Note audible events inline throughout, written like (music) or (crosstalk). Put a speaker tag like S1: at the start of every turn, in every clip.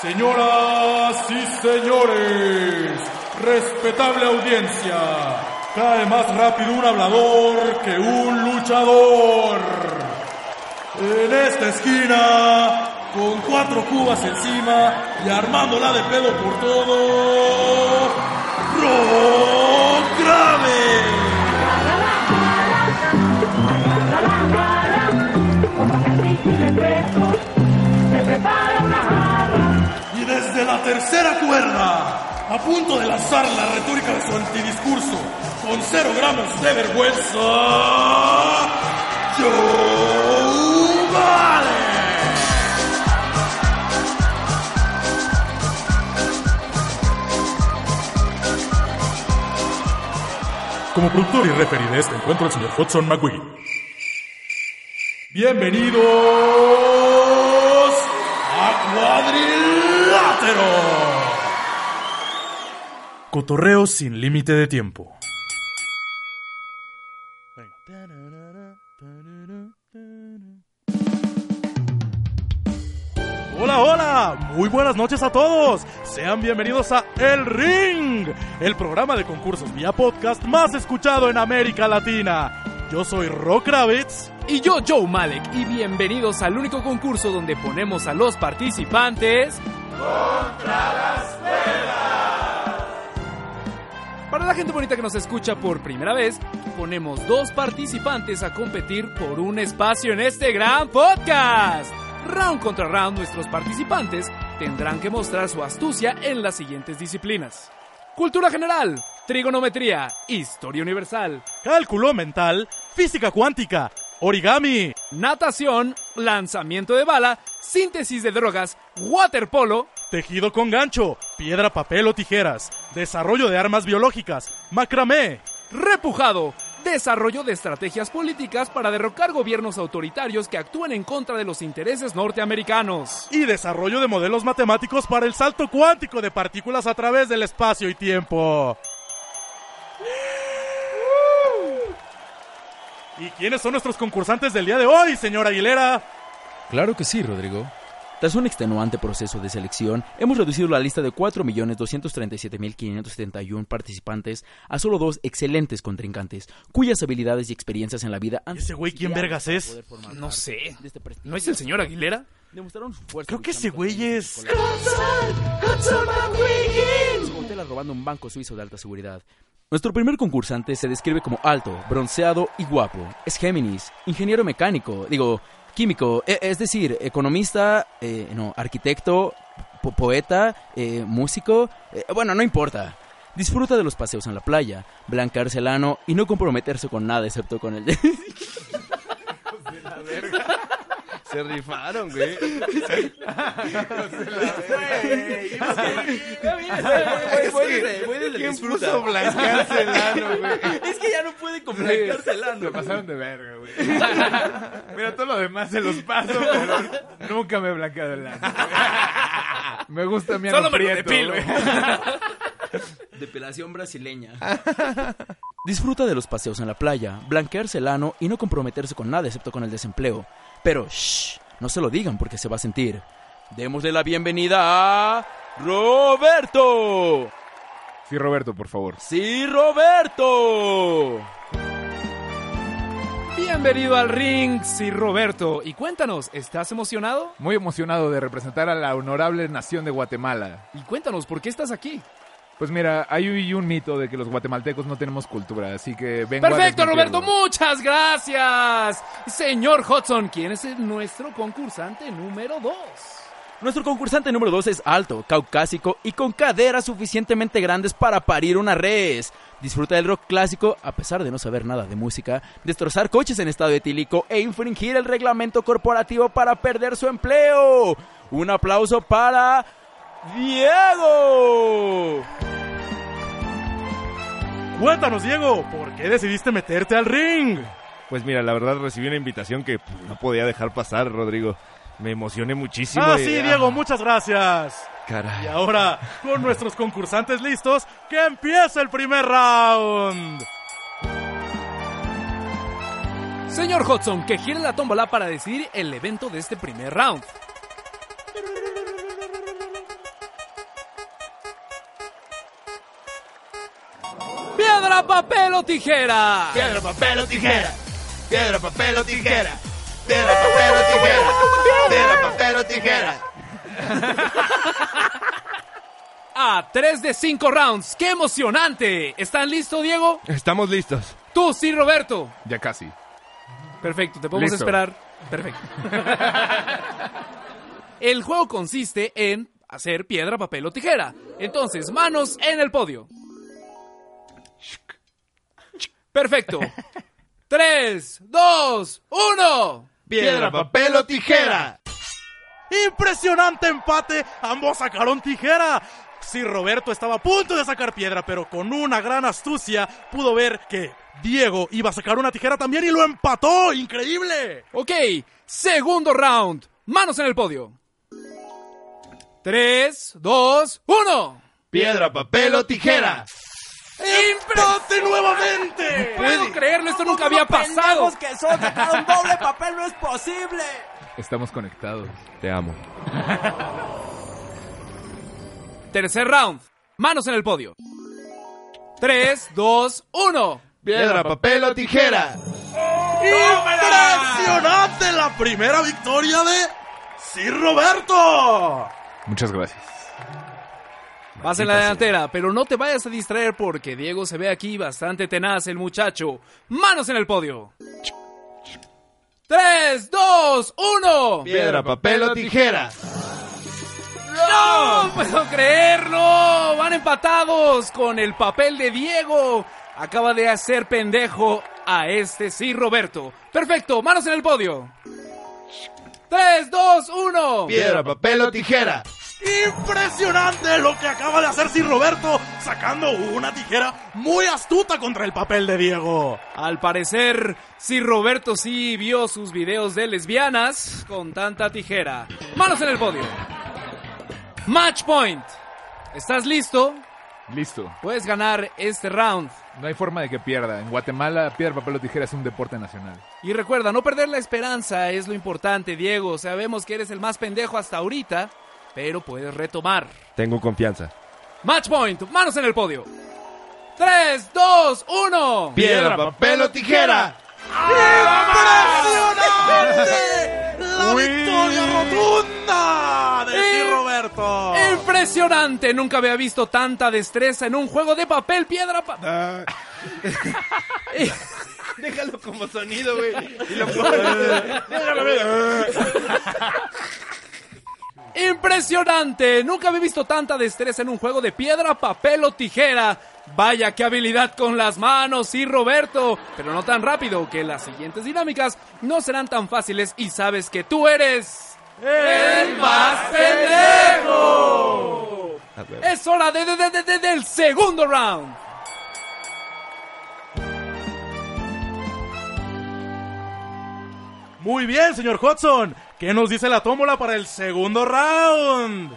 S1: Señoras y señores, respetable audiencia, cae más rápido un hablador que un luchador. En esta esquina, con cuatro cubas encima y armándola de pedo por todo, Rock Y desde la tercera cuerda, a punto de lanzar la retórica de su antidiscurso, con cero gramos de vergüenza, Joe Vale. Como productor y referee de este encuentro, el señor Hudson McQueen. Bienvenidos a Cotorreo sin límite de tiempo. Hola, hola, muy buenas noches a todos. Sean bienvenidos a El Ring, el programa de concursos vía podcast más escuchado en América Latina. Yo soy Rock Kravitz.
S2: Y yo, Joe Malek, y bienvenidos al único concurso donde ponemos a los participantes contra las cuerdas. Para la gente bonita que nos escucha por primera vez, ponemos dos participantes a competir por un espacio en este gran podcast. Round contra round, nuestros participantes tendrán que mostrar su astucia en las siguientes disciplinas. Cultura general, trigonometría, historia universal,
S1: Cálculo mental, física cuántica, origami,
S2: natación, lanzamiento de bala, síntesis de drogas, waterpolo,
S1: tejido con gancho, piedra, papel o tijeras, desarrollo de armas biológicas, macramé,
S2: repujado, desarrollo de estrategias políticas para derrocar gobiernos autoritarios que actúen en contra de los intereses norteamericanos.
S1: y desarrollo de modelos matemáticos para el salto cuántico de partículas a través del espacio y tiempo. ¿Y quiénes son nuestros concursantes del día de hoy, señor Aguilera?
S3: Claro que sí, Rodrigo. Tras un extenuante proceso de selección, hemos reducido la lista de 4.237.571 participantes a solo dos excelentes contrincantes, cuyas habilidades y experiencias en la vida han
S1: ¿Ese güey quién vergas es?
S2: No sé. ¿No es el señor Aguilera?
S3: Demostraron su fuerza.
S1: Creo que ese güey es...
S3: robando un banco suizo de alta seguridad. Nuestro primer concursante se describe como alto, bronceado y guapo. Es Géminis, ingeniero mecánico, digo, químico, e- es decir, economista, eh, no, arquitecto, po- poeta, eh, músico, eh, bueno, no importa. Disfruta de los paseos en la playa, blanquearse el ano y no comprometerse con nada excepto con el (laughs) de...
S4: Se rifaron, güey. ¿Quién puso blanquearse el ano, güey?
S3: Es que ya no puede con blanquearse el ano.
S5: Me pasaron de verga, güey. Mira, todo lo demás se los paso, pero nunca me he blanqueado el ano. Me gusta mi ano
S2: Solo me lo depilo.
S5: güey.
S3: Depilación brasileña. Disfruta de los paseos en la playa, blanquearse el ano y no comprometerse con nada excepto con el desempleo. Pero, shh, no se lo digan porque se va a sentir. Démosle la bienvenida a Roberto.
S5: Sí, Roberto, por favor.
S3: Sí, Roberto.
S2: Bienvenido al ring, sí Roberto. Y cuéntanos, ¿estás emocionado?
S5: Muy emocionado de representar a la honorable nación de Guatemala.
S2: Y cuéntanos, ¿por qué estás aquí?
S5: Pues mira, hay un mito de que los guatemaltecos no tenemos cultura, así que vengo a
S2: Perfecto. Roberto, muchas gracias. Señor Hudson, ¿quién es el- nuestro concursante número 2?
S3: Nuestro concursante número 2 es alto, caucásico y con caderas suficientemente grandes para parir una res. Disfruta del rock clásico a pesar de no saber nada de música, destrozar coches en estado etílico e infringir el reglamento corporativo para perder su empleo. Un aplauso para Diego.
S1: Cuéntanos, Diego, ¿por qué decidiste meterte al ring?
S6: Pues mira, la verdad recibí una invitación que pues, no podía dejar pasar, Rodrigo. Me emocioné muchísimo.
S1: Ah,
S6: y-
S1: sí,
S6: ah,
S1: Diego, muchas gracias.
S6: Caray.
S1: Y ahora, con nuestros concursantes listos, que empiece el primer round.
S2: Señor Hudson, que gire la tómbola para decidir el evento de este primer round. Piedra, papel o tijera.
S5: Piedra, papel o tijera. Piedra, papel o tijera. Piedra, papel o tijera. Piedra, papel o tijera. (laughs)
S2: A 3 de 5 rounds. ¡Qué emocionante! ¿Están listos, Diego?
S6: Estamos listos.
S2: Tú, sí, Roberto.
S5: Ya casi.
S2: Perfecto, te podemos
S5: Listo.
S2: esperar. Perfecto. (laughs) el juego consiste en hacer piedra, papel o tijera. Entonces, manos en el podio. Perfecto. 3, 2, 1.
S5: Piedra, papel o tijera.
S1: Impresionante empate, ambos sacaron tijera. Sí, Roberto estaba a punto de sacar piedra, pero con una gran astucia pudo ver que Diego iba a sacar una tijera también y lo empató. ¡Increíble!
S2: Ok, segundo round. Manos en el podio. 3, 2, 1.
S5: Piedra, papel o tijera.
S1: ¡Empate nuevamente!
S2: Puedo creerlo, esto nunca había pasado.
S3: que son! ¡Sacar un doble papel no es posible!
S5: Estamos conectados.
S6: Te amo. (laughs)
S2: Tercer round. Manos en el podio. 3, 2, 1.
S5: Piedra, papel o tijera.
S1: ¡Impresionante! La primera victoria de Sí, Roberto.
S5: Muchas gracias.
S2: Vas en la delantera, pero no te vayas a distraer porque Diego se ve aquí bastante tenaz el muchacho. Manos en el podio. 3, 2, 1.
S5: Piedra, papel o tijera.
S2: ¡No puedo creerlo! Van empatados con el papel de Diego. Acaba de hacer pendejo a este sí, Roberto. Perfecto, manos en el podio. 3, 2, 1.
S5: Piedra, papel o tijera.
S1: Impresionante lo que acaba de hacer Sir Roberto, sacando una tijera muy astuta contra el papel de Diego.
S2: Al parecer, si Roberto sí vio sus videos de lesbianas con tanta tijera. Manos en el podio. Match point. ¿Estás listo?
S5: Listo.
S2: Puedes ganar este round.
S5: No hay forma de que pierda. En Guatemala, piedra, papel o tijera es un deporte nacional.
S2: Y recuerda, no perder la esperanza es lo importante, Diego. Sabemos que eres el más pendejo hasta ahorita, pero puedes retomar.
S6: Tengo confianza.
S2: Match point, manos en el podio. 3, 2, 1.
S5: Piedra, papel o tijera.
S1: ¡Impresionante! La
S5: Uy.
S1: victoria rotunda de
S2: Eh,
S1: Roberto.
S2: Impresionante, nunca había visto tanta destreza en un juego de papel, piedra, pa- (laughs)
S6: Déjalo como sonido, güey. Y lo (laughs) (laughs)
S2: Impresionante, nunca había visto tanta destreza en un juego de piedra, papel o tijera. Vaya qué habilidad con las manos, sí, Roberto. Pero no tan rápido, que las siguientes dinámicas no serán tan fáciles y sabes que tú eres... ¡El más pendejo! Es hora de, de- de- de- de- del segundo round.
S1: Muy bien, señor Hudson. ¿Qué nos dice la tómbola para el segundo round?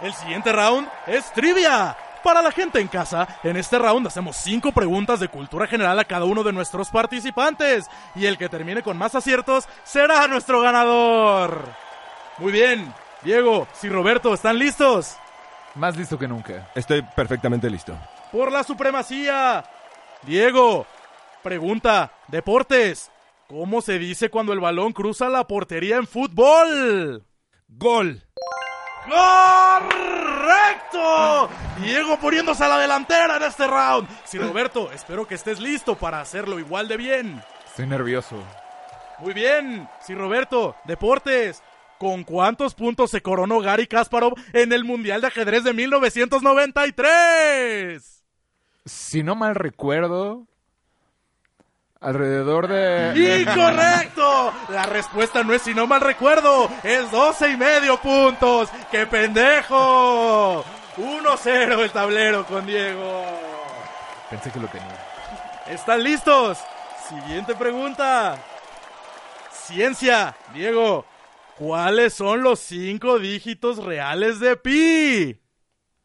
S1: El siguiente round es trivia. Para la gente en casa, en este round hacemos cinco preguntas de cultura general a cada uno de nuestros participantes. Y el que termine con más aciertos será nuestro ganador. Muy bien. Diego, si Roberto, ¿están listos?
S5: Más listo que nunca.
S6: Estoy perfectamente listo.
S1: Por la supremacía. Diego, pregunta, deportes. ¿Cómo se dice cuando el balón cruza la portería en fútbol?
S6: ¡Gol!
S1: ¡Correcto! Diego poniéndose a la delantera en este round. Sí, Roberto, espero que estés listo para hacerlo igual de bien.
S5: Estoy nervioso.
S1: Muy bien. Sí, Roberto, deportes. ¿Con cuántos puntos se coronó Gary Kasparov en el Mundial de Ajedrez de 1993?
S5: Si no mal recuerdo, alrededor de...
S1: ¡Incorrecto! La respuesta no es si no mal recuerdo, es 12 y medio puntos. ¡Qué pendejo! 1-0 el tablero con Diego.
S5: Pensé que lo tenía.
S1: ¿Están listos? Siguiente pregunta. Ciencia, Diego. ¿Cuáles son los cinco dígitos reales de pi?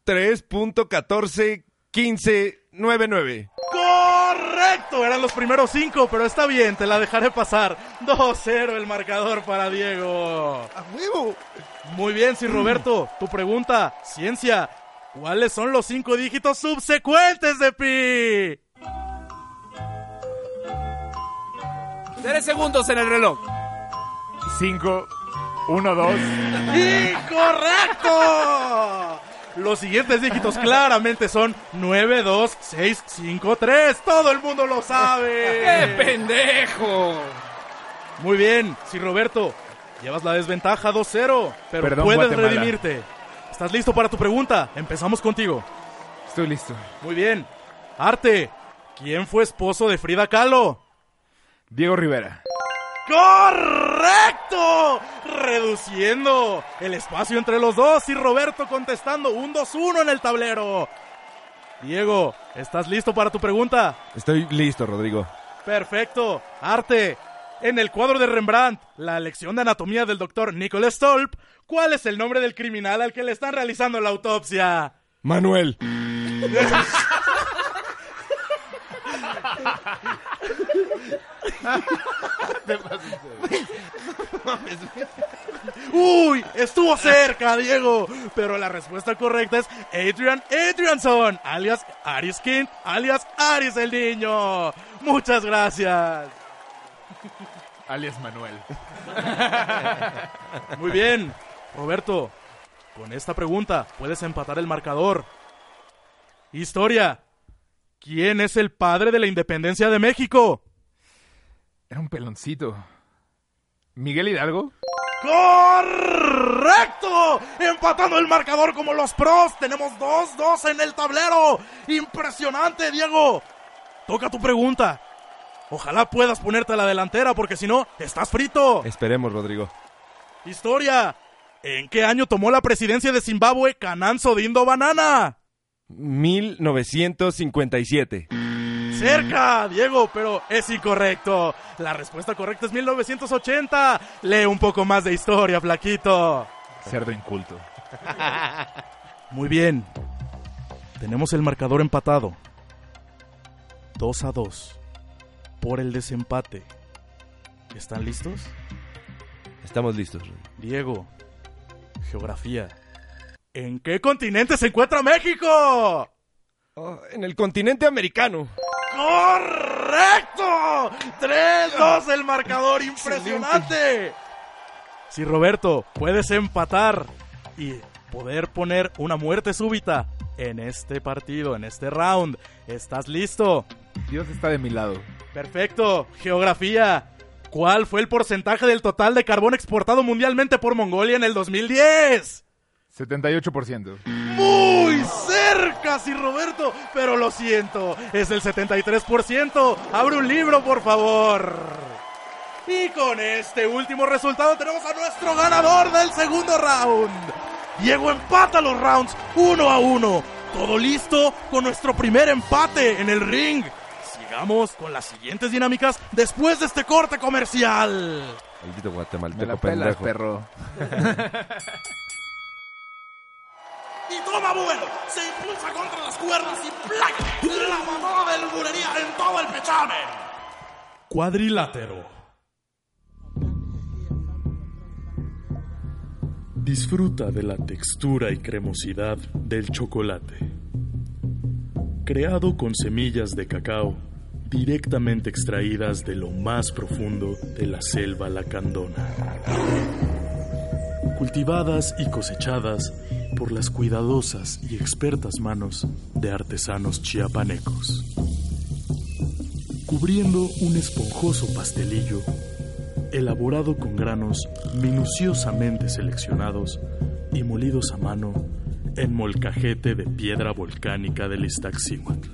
S6: 3.141599.
S1: ¡Correcto! Eran los primeros cinco, pero está bien, te la dejaré pasar. 2-0 el marcador para Diego.
S6: ¡A huevo!
S1: Muy bien, sí, Roberto. Tu pregunta, ciencia. ¿Cuáles son los cinco dígitos subsecuentes de pi?
S2: Tres segundos en el reloj.
S5: 5, 1, 2.
S1: ¡Incorrecto! Los siguientes dígitos claramente son 9, 2, 6, 5, 3. Todo el mundo lo
S2: ¡Qué
S1: sabe.
S2: pendejo!
S1: Muy bien, sí, Roberto. Llevas la desventaja 2-0, pero
S5: Perdón,
S1: puedes
S5: Guatemala.
S1: redimirte. ¿Estás listo para tu pregunta? Empezamos contigo.
S5: Estoy listo.
S1: Muy bien. Arte, ¿quién fue esposo de Frida Kahlo?
S5: Diego Rivera.
S1: ¡Correcto! Reduciendo el espacio entre los dos y Roberto contestando un 2-1 en el tablero. Diego, ¿estás listo para tu pregunta?
S6: Estoy listo, Rodrigo.
S1: Perfecto. Arte, en el cuadro de Rembrandt, la lección de anatomía del doctor Nicholas Stolp, ¿cuál es el nombre del criminal al que le están realizando la autopsia?
S6: Manuel. (laughs) (laughs)
S1: Uy, estuvo cerca, Diego. Pero la respuesta correcta es Adrian Adrianson, alias Aris King, alias Aris el niño. Muchas gracias.
S5: Alias Manuel. (laughs)
S1: Muy bien, Roberto. Con esta pregunta puedes empatar el marcador. Historia. ¿Quién es el padre de la independencia de México?
S5: Era un peloncito. ¿Miguel Hidalgo?
S1: ¡Correcto! Empatando el marcador como los pros. Tenemos 2-2 en el tablero. Impresionante, Diego. Toca tu pregunta. Ojalá puedas ponerte a la delantera porque si no, estás frito.
S6: Esperemos, Rodrigo.
S1: Historia. ¿En qué año tomó la presidencia de Zimbabue Cananzo Dindo Banana?
S6: 1957.
S1: Cerca, Diego, pero es incorrecto. La respuesta correcta es 1980. Lee un poco más de historia, flaquito.
S5: Cerdo inculto. (laughs)
S1: Muy bien. Tenemos el marcador empatado. 2 a 2. Por el desempate. ¿Están listos?
S6: Estamos listos.
S1: Diego. Geografía. ¿En qué continente se encuentra México?
S6: Oh, en el continente americano.
S1: ¡Correcto! 3-2 el marcador, (laughs) impresionante. Sí, Roberto, puedes empatar y poder poner una muerte súbita en este partido, en este round. ¿Estás listo?
S5: Dios está de mi lado.
S1: Perfecto. Geografía. ¿Cuál fue el porcentaje del total de carbón exportado mundialmente por Mongolia en el 2010?
S5: 78%.
S1: Muy cerca, sí, Roberto, pero lo siento, es el 73%. Abre un libro, por favor. Y con este último resultado tenemos a nuestro ganador del segundo round. Diego empata los rounds uno a uno. Todo listo con nuestro primer empate en el ring. Sigamos con las siguientes dinámicas después de este corte comercial.
S6: Maldito guatemalteco
S5: Me la pelas,
S6: pendejo.
S5: perro. (laughs)
S1: Y toma vuelo, se impulsa contra las cuerdas y ¡plac! La en todo el. Cuadrilátero. Disfruta de la textura y cremosidad del chocolate. Creado con semillas de cacao directamente extraídas de lo más profundo de la selva lacandona cultivadas y cosechadas por las cuidadosas y expertas manos de artesanos chiapanecos. Cubriendo un esponjoso pastelillo, elaborado con granos minuciosamente seleccionados y molidos a mano en molcajete de piedra volcánica del Iztaccíhuatl.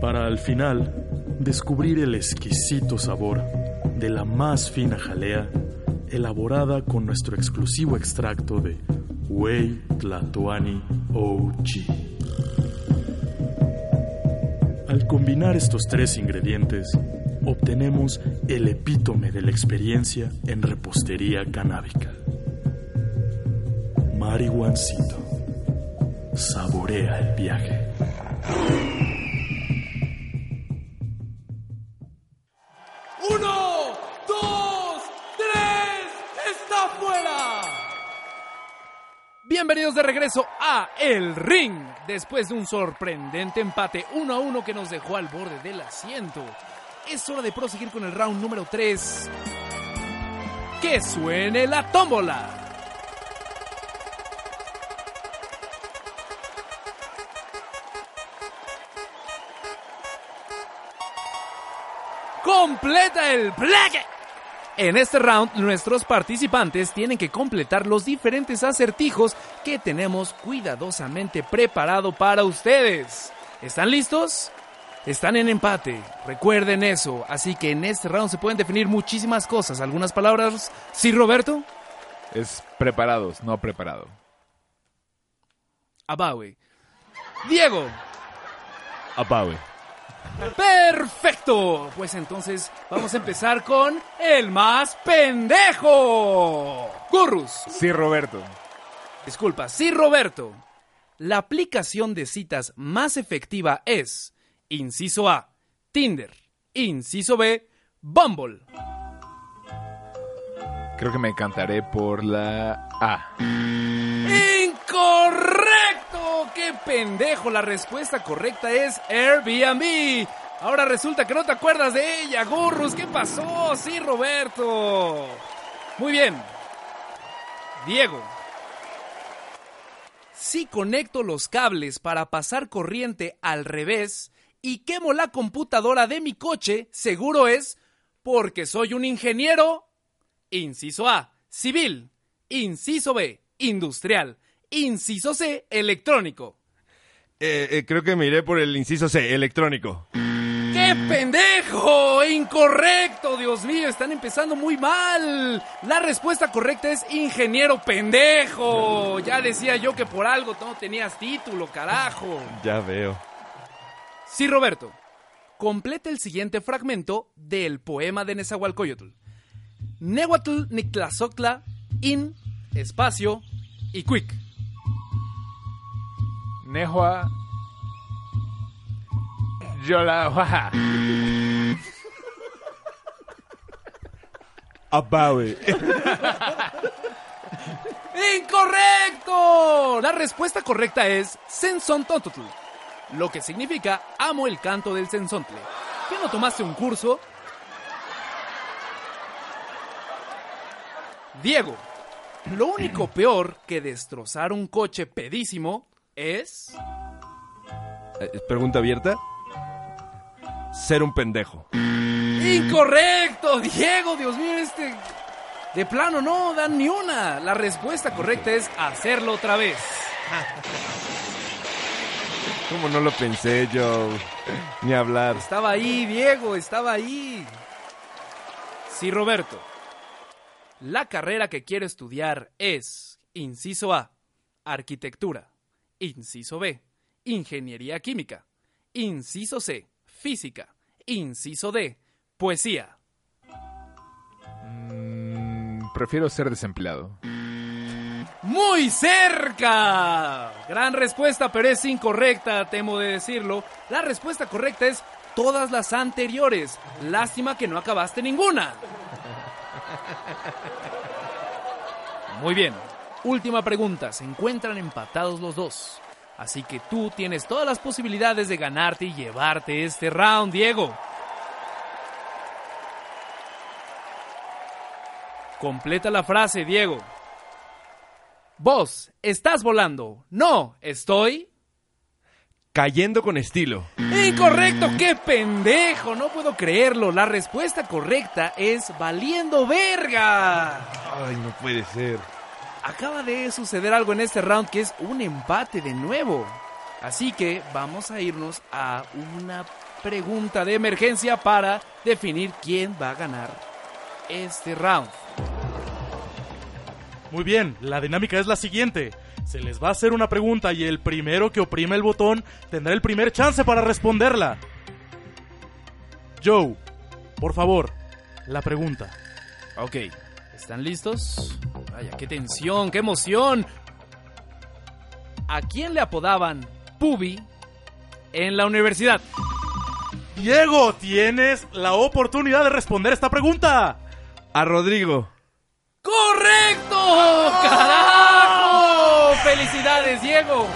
S1: Para al final descubrir el exquisito sabor de la más fina jalea elaborada con nuestro exclusivo extracto de Whey Tlatoani OG. Al combinar estos tres ingredientes, obtenemos el epítome de la experiencia en repostería canábica. Marihuancito. Saborea el viaje.
S2: Bienvenidos de regreso a El Ring. Después de un sorprendente empate 1 a 1 que nos dejó al borde del asiento. Es hora de proseguir con el round número 3. ¡Que suene la tómbola! completa el plaque. En este round, nuestros participantes tienen que completar los diferentes acertijos que tenemos cuidadosamente preparado para ustedes. ¿Están listos? Están en empate, recuerden eso. Así que en este round se pueden definir muchísimas cosas. ¿Algunas palabras? ¿Sí, Roberto?
S5: Es preparados, no preparado.
S2: Abawe. Diego.
S6: Apawe.
S2: Perfecto. Pues entonces vamos a empezar con el más pendejo. Gurrus.
S5: Sí, Roberto.
S2: Disculpa, sí, Roberto. La aplicación de citas más efectiva es, inciso A, Tinder, inciso B, Bumble.
S5: Creo que me encantaré por la A.
S2: ¡Incorrecto! ¡Qué pendejo! La respuesta correcta es Airbnb. Ahora resulta que no te acuerdas de ella, Gurrus. ¿Qué pasó? Sí, Roberto. Muy bien. Diego. Si conecto los cables para pasar corriente al revés y quemo la computadora de mi coche, seguro es porque soy un ingeniero. Inciso A, civil. Inciso B, industrial. Inciso C, electrónico.
S6: Eh, eh, creo que me iré por el inciso C, electrónico.
S2: ¡Qué pendejo! ¡Incorrecto! Dios mío, están empezando muy mal. La respuesta correcta es ingeniero pendejo. Ya decía yo que por algo no tenías título, carajo.
S6: Ya veo.
S2: Sí, Roberto. Completa el siguiente fragmento del poema de Nezahualcóyotl. Nehuatl Nictlazoctla in espacio y quick.
S5: Nehua. Yola. (laughs)
S6: Apawe.
S2: ¡Incorrecto! La respuesta correcta es Sensontototl, lo que significa amo el canto del sensontle. ¿Qué no tomaste un curso? Diego, lo único peor que destrozar un coche pedísimo es...
S6: Eh, Pregunta abierta. Ser un pendejo.
S2: ¡Incorrecto! Diego, Dios mío, este... De plano no dan ni una. La respuesta correcta es hacerlo otra vez. (laughs)
S6: ¿Cómo no lo pensé yo? Ni hablar.
S2: Estaba ahí, Diego, estaba ahí. Sí, Roberto. La carrera que quiero estudiar es, inciso A, arquitectura. Inciso B, ingeniería química. Inciso C, física. Inciso D, poesía.
S5: Mm, prefiero ser desempleado.
S2: ¡Muy cerca! Gran respuesta, pero es incorrecta, temo de decirlo. La respuesta correcta es todas las anteriores. Lástima que no acabaste ninguna. (laughs) Muy bien. Última pregunta. Se encuentran empatados los dos. Así que tú tienes todas las posibilidades de ganarte y llevarte este round, Diego. Completa la frase, Diego. Vos, estás volando. No, estoy...
S6: Cayendo con estilo.
S2: Incorrecto, qué pendejo, no puedo creerlo. La respuesta correcta es valiendo verga.
S6: Ay, no puede ser.
S2: Acaba de suceder algo en este round que es un empate de nuevo. Así que vamos a irnos a una pregunta de emergencia para definir quién va a ganar este round.
S1: Muy bien, la dinámica es la siguiente. Se les va a hacer una pregunta y el primero que oprime el botón tendrá el primer chance para responderla. Joe, por favor, la pregunta.
S2: Ok, ¿están listos? Vaya, qué tensión, qué emoción. ¿A quién le apodaban Pubi en la universidad?
S1: Diego, tienes la oportunidad de responder esta pregunta.
S6: A Rodrigo.
S2: ¡Correcto! ¡Carajo! ¡Felicidades, Diego!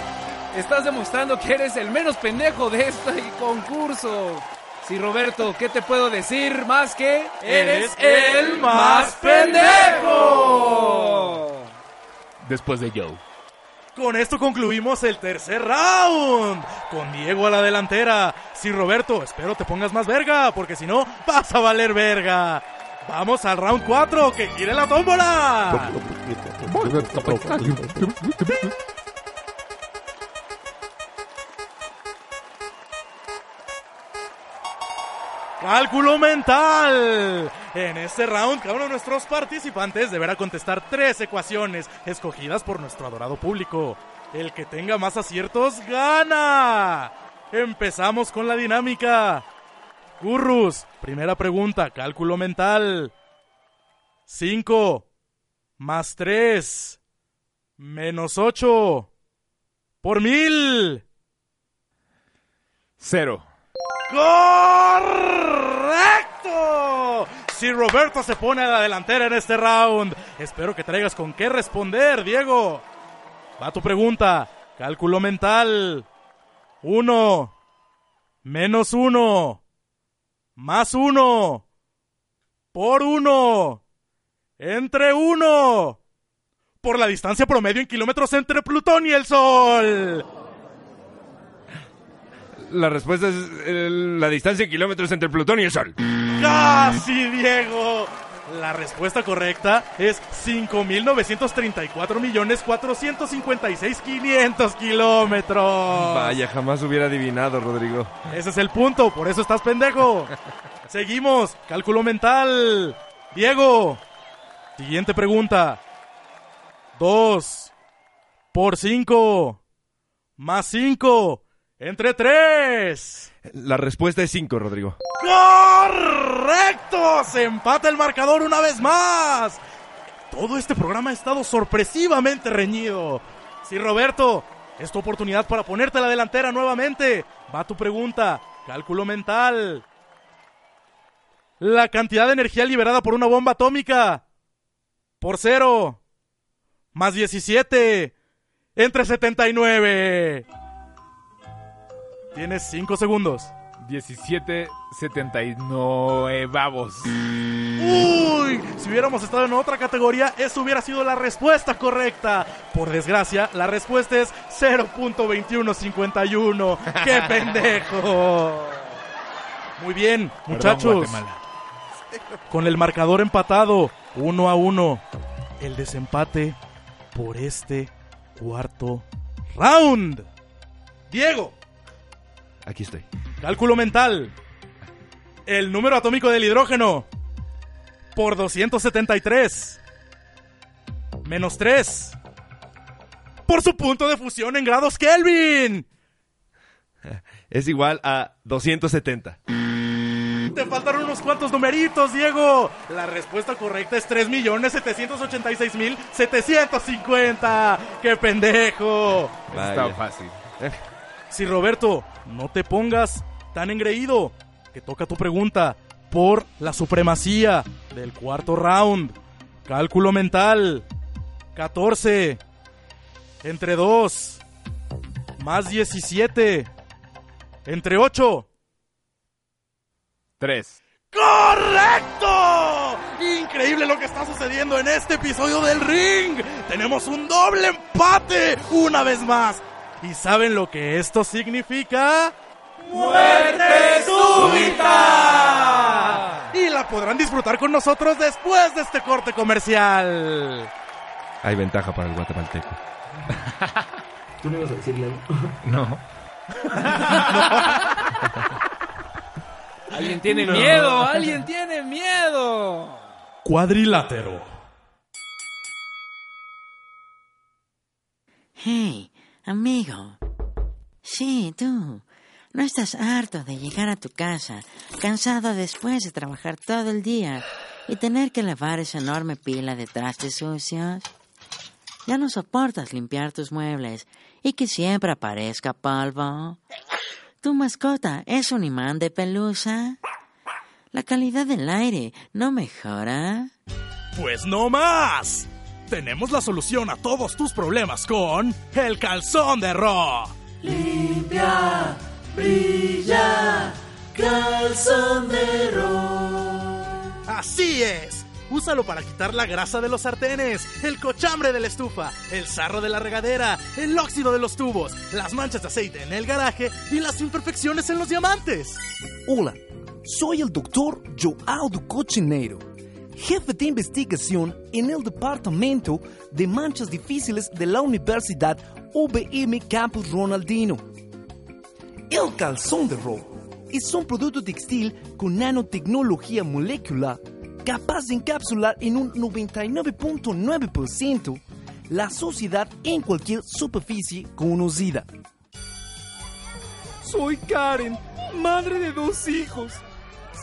S2: Estás demostrando que eres el menos pendejo de este concurso. Sí, Roberto, ¿qué te puedo decir más que eres el más pendejo?
S5: Después de Joe.
S1: Con esto concluimos el tercer round. Con Diego a la delantera. Sí, Roberto, espero te pongas más verga, porque si no, vas a valer verga. Vamos al round 4, que gire la tómbola. Cálculo mental. En este round, cada uno de nuestros participantes deberá contestar tres ecuaciones escogidas por nuestro adorado público. El que tenga más aciertos gana. Empezamos con la dinámica. Currus, primera pregunta, cálculo mental. 5 más 3 menos 8 por mil.
S5: Cero.
S1: ¡Correcto! Si Roberto se pone a la delantera en este round, espero que traigas con qué responder, Diego. Va tu pregunta. Cálculo mental. 1 menos 1 más 1 por 1 entre 1 por la distancia promedio en kilómetros entre Plutón y el Sol.
S6: La respuesta es la distancia en kilómetros entre Plutón y el Sol.
S1: ¡Casi, Diego! La respuesta correcta es 5.934.456.500 kilómetros.
S6: Vaya, jamás hubiera adivinado, Rodrigo.
S1: Ese es el punto, por eso estás pendejo. (laughs) Seguimos, cálculo mental. Diego, siguiente pregunta. 2 por 5 más 5 entre 3.
S6: La respuesta es 5, Rodrigo.
S1: ¡Correcto! Se empata el marcador una vez más. Todo este programa ha estado sorpresivamente reñido. Sí, Roberto, es tu oportunidad para ponerte a la delantera nuevamente. Va tu pregunta. Cálculo mental. La cantidad de energía liberada por una bomba atómica. Por cero. Más 17. Entre 79. Tienes 5 segundos.
S5: 1779 babos.
S1: Uy, si hubiéramos estado en otra categoría, eso hubiera sido la respuesta correcta. Por desgracia, la respuesta es 0.2151. ¡Qué (laughs) pendejo! Muy bien, muchachos. Con el marcador empatado, uno a uno. El desempate por este cuarto round. Diego,
S6: Aquí estoy.
S1: Cálculo mental. El número atómico del hidrógeno. Por 273. Menos 3. Por su punto de fusión en grados Kelvin. (laughs)
S6: Es igual a 270.
S1: Te faltaron unos cuantos numeritos, Diego. La respuesta correcta es 3.786.750. ¡Qué pendejo!
S5: Está
S6: Vaya.
S5: fácil. (laughs)
S1: Si Roberto, no te pongas tan engreído, que toca tu pregunta por la supremacía del cuarto round. Cálculo mental. 14. Entre 2. Más 17. Entre 8.
S5: Tres.
S1: ¡Correcto! Increíble lo que está sucediendo en este episodio del ring. Tenemos un doble empate una vez más. ¿Y saben lo que esto significa? ¡Muerte súbita! Y la podrán disfrutar con nosotros después de este corte comercial.
S6: Hay ventaja para el guatemalteco. (laughs)
S4: ¿Tú no ibas a decirle algo?
S6: No. (laughs)
S2: Alguien tiene miedo, alguien tiene miedo.
S1: Cuadrilátero.
S7: Hey, amigo. Sí, tú. ¿No estás harto de llegar a tu casa, cansado después de trabajar todo el día y tener que lavar esa enorme pila de trastes sucios? ¿Ya no soportas limpiar tus muebles y que siempre aparezca polvo? ¿Tu mascota es un imán de pelusa? ¿La calidad del aire no mejora?
S1: Pues no más. Tenemos la solución a todos tus problemas con el calzón de Ro.
S8: Limpia, brilla, calzón de Ro.
S1: Así es. Úsalo para quitar la grasa de los sartenes, el cochambre de la estufa, el sarro de la regadera, el óxido de los tubos, las manchas de aceite en el garaje y las imperfecciones en los diamantes.
S9: Hola, soy el doctor Joao do Cochineiro, jefe de investigación en el Departamento de Manchas Difíciles de la Universidad UBM Campus Ronaldino. El calzón de Ro es un producto textil con nanotecnología molecular capaz de encapsular en un 99.9% la suciedad en cualquier superficie conocida.
S2: Soy Karen, madre de dos hijos.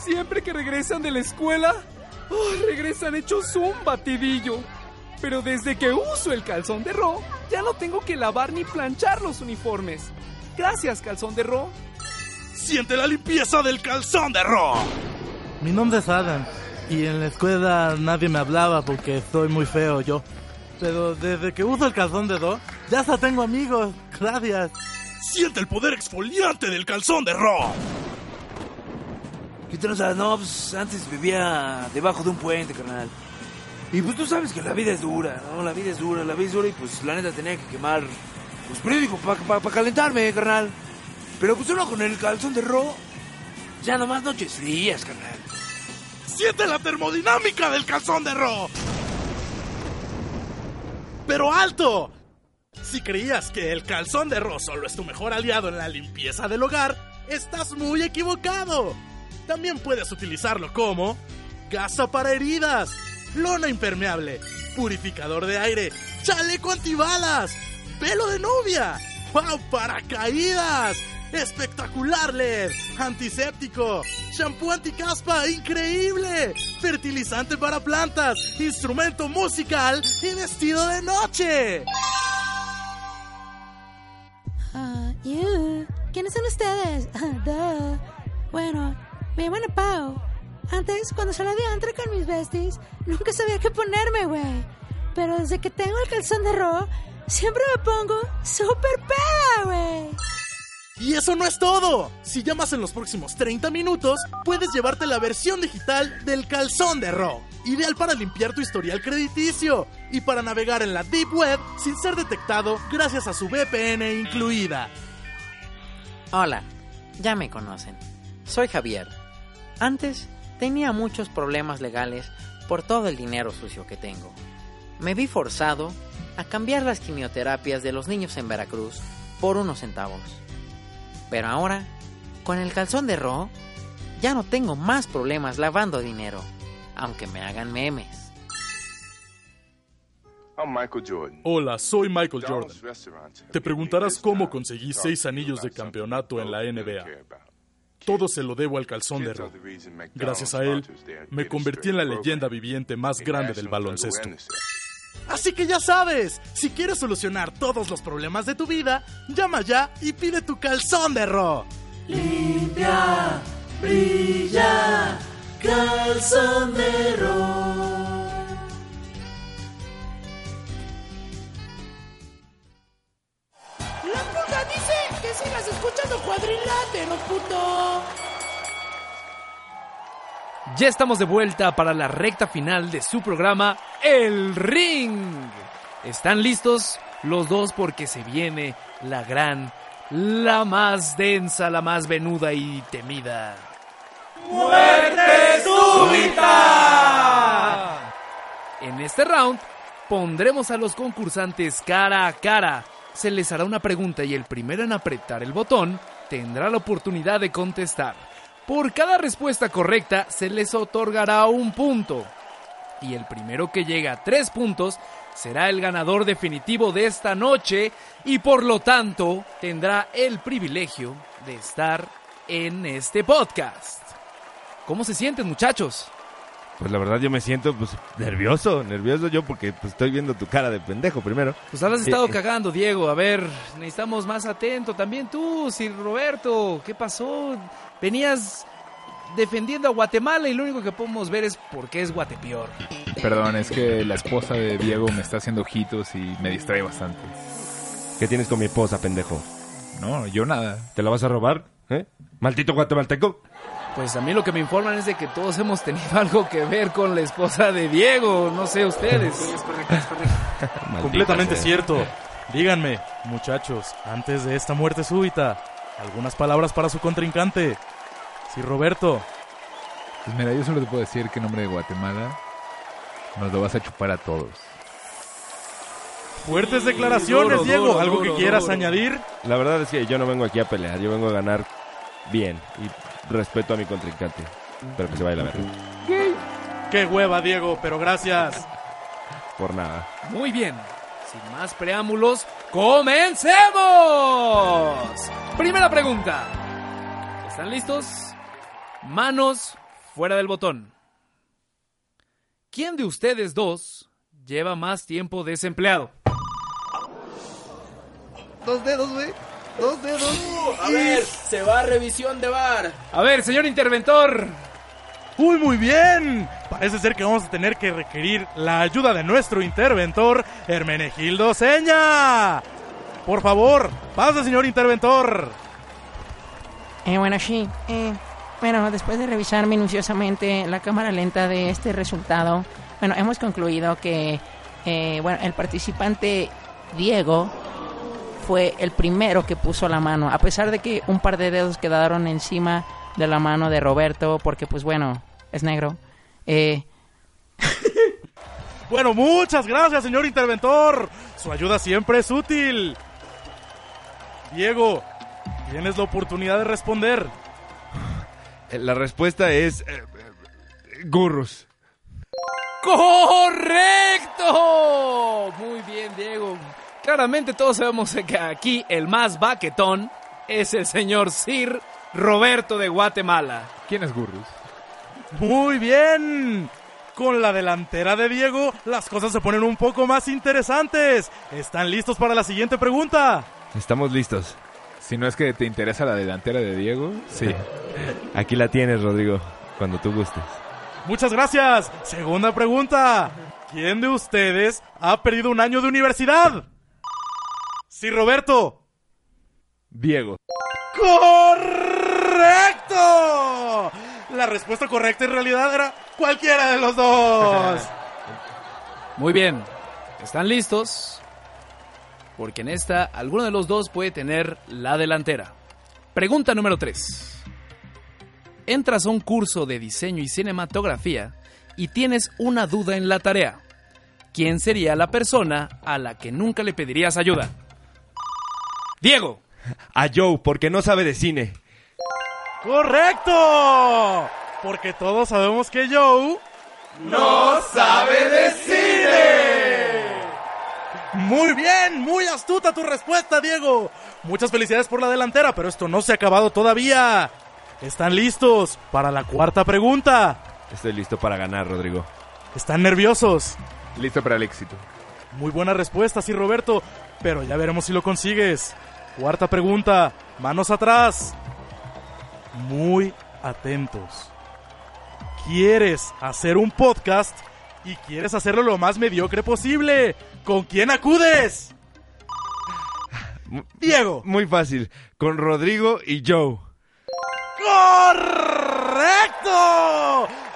S2: Siempre que regresan de la escuela, oh, regresan hechos un batidillo. Pero desde que uso el calzón de Ro, ya no tengo que lavar ni planchar los uniformes. Gracias, calzón de Ro.
S1: Siente la limpieza del calzón de Ro.
S10: Mi nombre es Adam y en la escuela nadie me hablaba porque soy muy feo yo. Pero desde que uso el calzón de Ro, ya hasta tengo amigos. Gracias.
S1: Siente el poder exfoliante del calzón de Ro.
S11: ¿Qué tal? No, pues antes vivía debajo de un puente, carnal. Y pues tú sabes que la vida es dura, ¿no? La vida es dura, la vida es dura y pues la neta tenía que quemar pues periódico para calentarme, carnal. Pero pues uno con el calzón de Ro, ya nomás noches frías, carnal.
S1: Siente la termodinámica del calzón de Ro. Pero alto. Si creías que el calzón de Ro solo es tu mejor aliado en la limpieza del hogar, estás muy equivocado. También puedes utilizarlo como gasa para heridas, lona impermeable, purificador de aire, chaleco antibalas, pelo de novia, wow, paracaídas, espectacular LED, antiséptico, shampoo anticaspa increíble, fertilizante para plantas, instrumento musical y vestido de noche.
S12: Ah. ¿Quiénes son ustedes? (laughs) Duh. Bueno, me llamo Pau. Antes, cuando salía de antre con mis besties, nunca sabía qué ponerme, güey. Pero desde que tengo el calzón de Ro, siempre me pongo súper peda, güey.
S1: Y eso no es todo. Si llamas en los próximos 30 minutos, puedes llevarte la versión digital del calzón de Ro. Ideal para limpiar tu historial crediticio y para navegar en la Deep Web sin ser detectado gracias a su VPN incluida.
S7: Hola, ya me conocen. Soy Javier. Antes tenía muchos problemas legales por todo el dinero sucio que tengo. Me vi forzado a cambiar las quimioterapias de los niños en Veracruz por unos centavos. Pero ahora, con el calzón de Ro, ya no tengo más problemas lavando dinero, aunque me hagan memes.
S1: Hola, soy Michael Jordan. Te preguntarás cómo conseguí seis anillos de campeonato en la NBA. Todo se lo debo al calzón de Ro. Gracias a él, me convertí en la leyenda viviente más grande del baloncesto. Así que ya sabes, si quieres solucionar todos los problemas de tu vida, llama ya y pide tu calzón de Ro.
S8: Limpia, brilla, calzón de Ro.
S13: La pulga dice sigas escuchando cuadrilátero, puto.
S2: Ya estamos de vuelta para la recta final de su programa El Ring. ¿Están listos los dos porque se viene la gran, la más densa, la más venuda y temida?
S8: ¡Muerte súbita!
S2: En este round pondremos a los concursantes cara a cara. Se les hará una pregunta y el primero en apretar el botón tendrá la oportunidad de contestar. Por cada respuesta correcta se les otorgará un punto. Y el primero que llega a tres puntos será el ganador definitivo de esta noche y por lo tanto tendrá el privilegio de estar en este podcast. ¿Cómo se sienten muchachos?
S6: Pues la verdad yo me siento pues nervioso, nervioso yo porque pues, estoy viendo tu cara de pendejo primero.
S2: Pues has estado
S6: Eh, eh,
S2: cagando, Diego. A ver, necesitamos más atento. También tú, Sir Roberto. ¿Qué pasó? Venías defendiendo a Guatemala y lo único que podemos ver es por qué es Guatepeor.
S5: Perdón, es que la esposa de Diego me está haciendo ojitos y me distrae bastante.
S6: ¿Qué tienes con mi esposa, pendejo?
S5: No, yo nada.
S6: ¿Te la vas a robar? ¿Eh? ¿Maldito guatemalteco?
S2: Pues a mí lo que me informan es de que todos hemos tenido (laughs) algo que ver con la esposa de Diego. No sé ustedes. (laughs)
S1: Completamente cierto. Díganme, muchachos, antes de esta muerte súbita, algunas palabras para su contrincante. Sí, Roberto.
S5: Pues mira, yo solo te puedo decir que en nombre de Guatemala nos lo vas a chupar a todos.
S1: Fuertes declaraciones,
S6: Duro,
S1: Diego.
S6: duro,
S1: ¿Algo
S6: duro,
S1: que quieras
S6: duro.
S1: añadir?
S6: La verdad es que yo no vengo aquí a pelear, yo vengo a ganar bien y respeto a mi contrincante. Pero que se vaya a la verga.
S1: Qué hueva, Diego, pero gracias.
S6: Por nada.
S2: Muy bien. Sin más preámbulos, comencemos. Primera pregunta. ¿Están listos? Manos fuera del botón. ¿Quién de ustedes dos lleva más tiempo desempleado?
S11: Dos dedos, güey. Dos dedos.
S3: A ver, se va a revisión de bar.
S2: A ver, señor interventor.
S1: Uy, muy bien. Parece ser que vamos a tener que requerir la ayuda de nuestro interventor, Hermenegildo Seña. Por favor, pase, señor interventor.
S7: Eh, bueno, sí. Eh, bueno, después de revisar minuciosamente la cámara lenta de este resultado, bueno, hemos concluido que, eh, bueno, el participante Diego fue el primero que puso la mano, a pesar de que un par de dedos quedaron encima de la mano de Roberto, porque, pues bueno, es negro. Eh, (laughs)
S1: Bueno, muchas gracias, señor interventor. Su ayuda siempre es útil. Diego, tienes la oportunidad de responder.
S6: Eh, La respuesta es... eh, eh, Gurrus.
S2: ¡Correcto! Muy bien, Diego. Claramente todos sabemos que aquí el más baquetón es el señor Sir Roberto de Guatemala.
S5: ¿Quién es Gurrus?
S1: Muy bien. Con la delantera de Diego, las cosas se ponen un poco más interesantes. ¿Están listos para la siguiente pregunta?
S6: Estamos listos.
S5: Si no es que te interesa la delantera de Diego,
S6: Sí. (laughs) Aquí la tienes, Rodrigo, cuando tú gustes.
S1: Muchas gracias. Segunda pregunta. ¿Quién de ustedes ha perdido un año de universidad? Sí, Roberto.
S6: Diego.
S1: ¡Correcto! La respuesta correcta en realidad era cualquiera de los dos. (laughs)
S2: Muy bien. ¿Están listos? Porque en esta, alguno de los dos puede tener la delantera. Pregunta número 3. Entras a un curso de diseño y cinematografía y tienes una duda en la tarea. ¿Quién sería la persona a la que nunca le pedirías ayuda? Diego.
S6: A Joe, porque no sabe de cine.
S1: ¡Correcto! Porque todos sabemos que Joe...
S8: ¡No sabe de cine!
S1: Muy bien, muy astuta tu respuesta, Diego. Muchas felicidades por la delantera, pero esto no se ha acabado todavía. ¿Están listos para la cuarta pregunta?
S6: Estoy listo para ganar, Rodrigo.
S1: ¿Están nerviosos?
S5: Listo para el éxito.
S1: Muy buena respuesta, sí, Roberto, pero ya veremos si lo consigues. Cuarta pregunta, manos atrás. Muy atentos. ¿Quieres hacer un podcast y quieres hacerlo lo más mediocre posible? ¿Con quién acudes? Diego.
S6: Muy fácil. Con Rodrigo y Joe.
S1: ¡Correcto!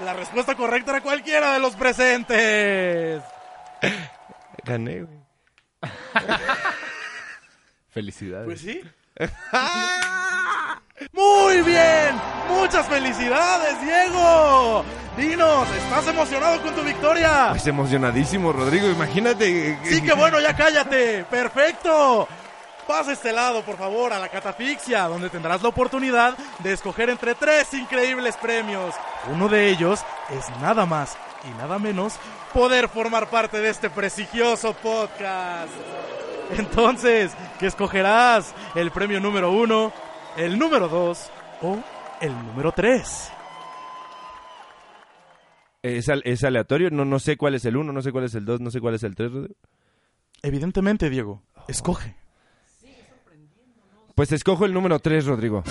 S1: La respuesta correcta era cualquiera de los presentes.
S6: Gané, güey. (laughs)
S5: Felicidades.
S1: Pues sí. (laughs) Muy bien. Muchas felicidades, Diego. Dinos, ¿estás emocionado con tu victoria?
S6: Pues emocionadísimo, Rodrigo. Imagínate.
S1: Sí, que bueno, ya cállate. Perfecto. Pasa este lado, por favor, a la catafixia, donde tendrás la oportunidad de escoger entre tres increíbles premios. Uno de ellos es nada más y nada menos poder formar parte de este prestigioso podcast. Entonces, ¿qué escogerás? ¿El premio número uno, el número dos o el número tres?
S6: ¿Es, al- es aleatorio? No, no sé cuál es el uno, no sé cuál es el dos, no sé cuál es el tres, Rodrigo.
S1: Evidentemente, Diego, escoge.
S6: Pues escojo el número tres, Rodrigo.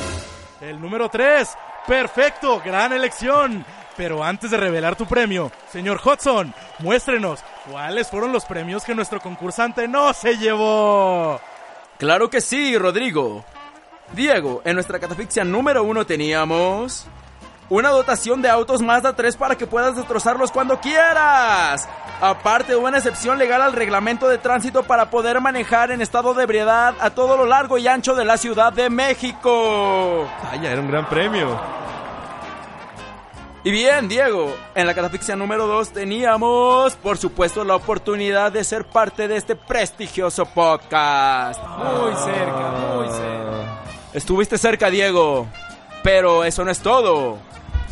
S1: El número 3. Perfecto, gran elección. Pero antes de revelar tu premio, señor Hudson, muéstrenos cuáles fueron los premios que nuestro concursante no se llevó.
S3: Claro que sí, Rodrigo. Diego, en nuestra catafixia número uno teníamos una dotación de autos Mazda 3 para que puedas destrozarlos cuando quieras. Aparte, una excepción legal al reglamento de tránsito para poder manejar en estado de ebriedad a todo lo largo y ancho de la Ciudad de México.
S6: Vaya, era un gran premio.
S3: Y bien, Diego, en la catafixia número 2 teníamos, por supuesto, la oportunidad de ser parte de este prestigioso podcast.
S2: Muy cerca, muy cerca.
S3: Estuviste cerca, Diego. Pero eso no es todo.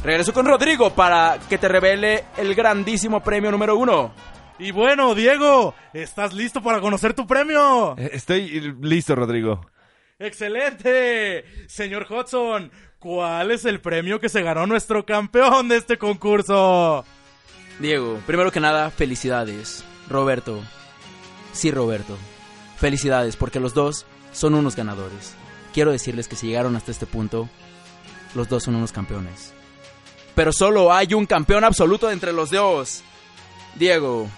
S3: Regreso con Rodrigo para que te revele el grandísimo premio número uno.
S1: Y bueno, Diego, ¿estás listo para conocer tu premio?
S6: Eh, Estoy listo, Rodrigo.
S1: ¡Excelente! Señor Hudson, ¿cuál es el premio que se ganó nuestro campeón de este concurso?
S3: Diego, primero que nada, felicidades. Roberto. Sí, Roberto. Felicidades, porque los dos son unos ganadores. Quiero decirles que si llegaron hasta este punto, los dos son unos campeones. Pero solo hay un campeón absoluto entre los dos. Diego,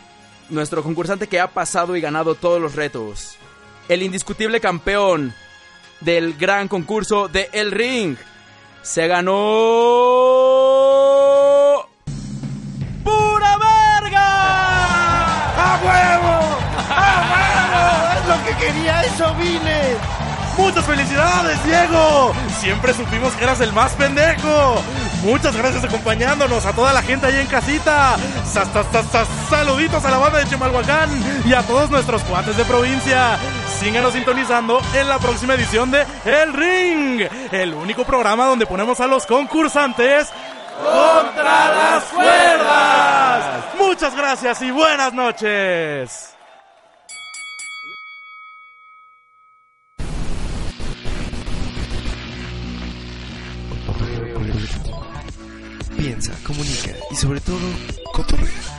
S3: nuestro concursante que ha pasado y ganado todos los retos. El indiscutible campeón del gran concurso de El Ring. Se ganó... ¡Pura verga!
S8: ¡A huevo! ¡A huevo! (laughs) ¡Es lo que quería! ¡Eso vine!
S1: ¡Muchas felicidades, Diego! Siempre supimos que eras el más pendejo. Muchas gracias acompañándonos a toda la gente ahí en casita. Sa- sa- sa- sa- Saluditos a la banda de Chimalhuacán y a todos nuestros cuates de provincia. Síganos sintonizando en la próxima edición de El Ring, el único programa donde ponemos a los concursantes contra las cuerdas. Muchas gracias y buenas noches.
S13: Piensa, comunica y sobre todo, cotorrea.